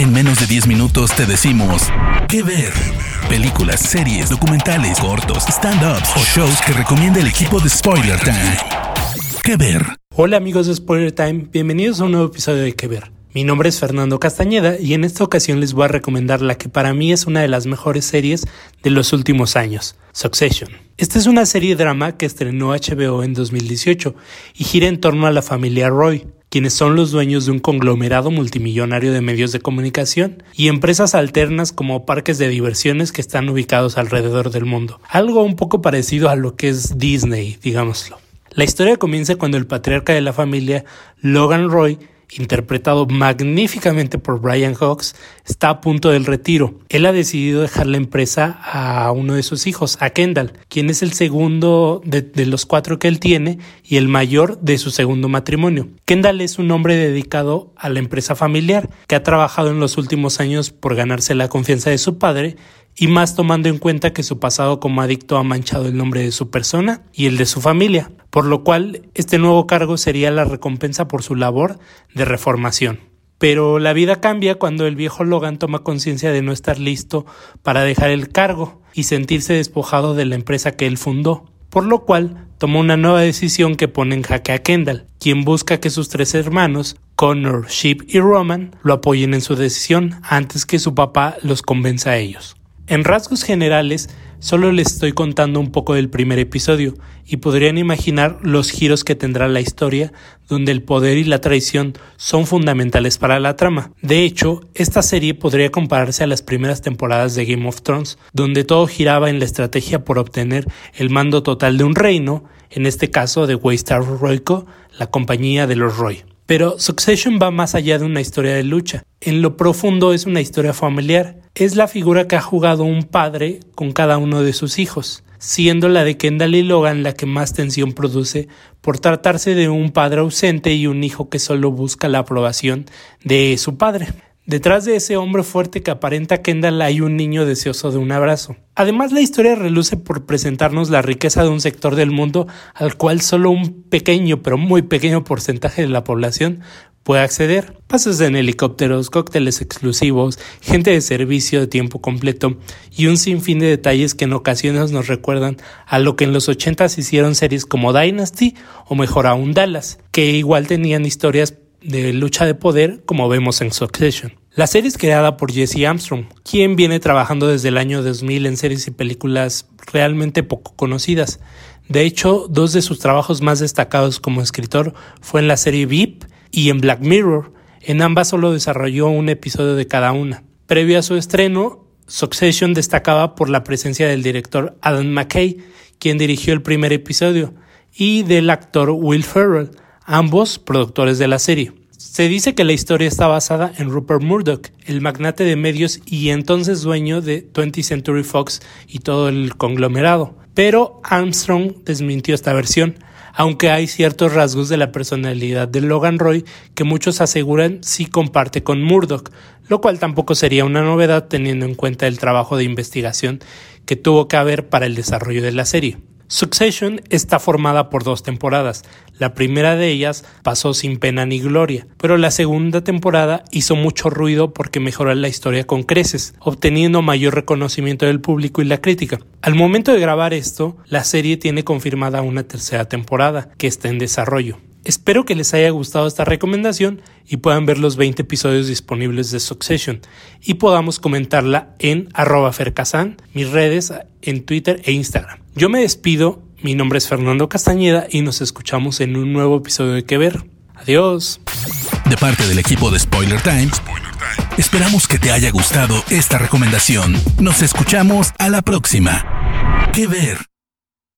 En menos de 10 minutos te decimos qué ver. Películas, series, documentales, cortos, stand-ups o shows que recomienda el equipo de Spoiler Time. ¿Qué ver? Hola amigos de Spoiler Time, bienvenidos a un nuevo episodio de ¿Qué ver? Mi nombre es Fernando Castañeda y en esta ocasión les voy a recomendar la que para mí es una de las mejores series de los últimos años, Succession. Esta es una serie drama que estrenó HBO en 2018 y gira en torno a la familia Roy, quienes son los dueños de un conglomerado multimillonario de medios de comunicación y empresas alternas como parques de diversiones que están ubicados alrededor del mundo. Algo un poco parecido a lo que es Disney, digámoslo. La historia comienza cuando el patriarca de la familia, Logan Roy, interpretado magníficamente por Brian Hawks, está a punto del retiro. Él ha decidido dejar la empresa a uno de sus hijos, a Kendall, quien es el segundo de, los cuatro que él tiene y el mayor de su segundo matrimonio. Kendall es un hombre dedicado a la empresa familiar, que ha trabajado en los últimos años por ganarse la confianza de su padre y más tomando en cuenta que su pasado como adicto ha manchado el nombre de su persona y el de su familia, por lo cual este nuevo cargo sería la recompensa por su labor de reformación. Pero la vida cambia cuando el viejo Logan toma conciencia de no estar listo para dejar el cargo y sentirse despojado de la empresa que él fundó, por lo cual toma una nueva decisión que pone en jaque a Kendall, quien busca que sus tres hermanos, Connor, Sheep y Roman, lo apoyen en su decisión antes que su papá los convenza a ellos. En rasgos generales, solo les estoy contando un poco del primer episodio y podrían imaginar los giros que tendrá la historia, donde el poder y la traición son fundamentales para la trama. De hecho, esta serie podría compararse a las primeras temporadas de Game of Thrones, donde todo giraba en la estrategia por obtener el mando total de un reino, en este caso de Waystar Royco, la compañía de los Roy. Pero Succession va más allá de una historia de lucha. En lo profundo es una historia familiar. Es la figura que ha jugado un padre con cada uno de sus hijos, siendo la de Kendall y Logan la que más tensión produce por tratarse de un padre ausente y un hijo que solo busca la aprobación de su padre. Detrás de ese hombre fuerte que aparenta Kendall hay un niño deseoso de un abrazo. Además, la historia reluce por presentarnos la riqueza de un sector del mundo al cual solo un pequeño, pero muy pequeño porcentaje de la población puede acceder. Pasos en helicópteros, cócteles exclusivos, gente de servicio de tiempo completo y un sinfín de detalles que en ocasiones nos recuerdan a lo que en los 80 hicieron series como Dynasty o mejor aún Dallas, que igual tenían historias de lucha de poder como vemos en Succession. La serie es creada por Jesse Armstrong, quien viene trabajando desde el año 2000 en series y películas realmente poco conocidas. De hecho, dos de sus trabajos más destacados como escritor fue en la serie VIP y en Black Mirror. En ambas solo desarrolló un episodio de cada una. Previo a su estreno, Succession destacaba por la presencia del director Adam McKay, quien dirigió el primer episodio, y del actor Will Ferrell, ambos productores de la serie. Se dice que la historia está basada en Rupert Murdoch, el magnate de medios y entonces dueño de 20th Century Fox y todo el conglomerado. Pero Armstrong desmintió esta versión, aunque hay ciertos rasgos de la personalidad de Logan Roy que muchos aseguran sí comparte con Murdoch, lo cual tampoco sería una novedad teniendo en cuenta el trabajo de investigación que tuvo que haber para el desarrollo de la serie. Succession está formada por dos temporadas. La primera de ellas pasó sin pena ni gloria, pero la segunda temporada hizo mucho ruido porque mejoró la historia con creces, obteniendo mayor reconocimiento del público y la crítica. Al momento de grabar esto, la serie tiene confirmada una tercera temporada, que está en desarrollo. Espero que les haya gustado esta recomendación y puedan ver los 20 episodios disponibles de Succession y podamos comentarla en arroba fercasan, mis redes en Twitter e Instagram. Yo me despido, mi nombre es Fernando Castañeda y nos escuchamos en un nuevo episodio de Que Ver. Adiós. De parte del equipo de Spoiler Times, esperamos que te haya gustado esta recomendación. Nos escuchamos a la próxima. Que Ver.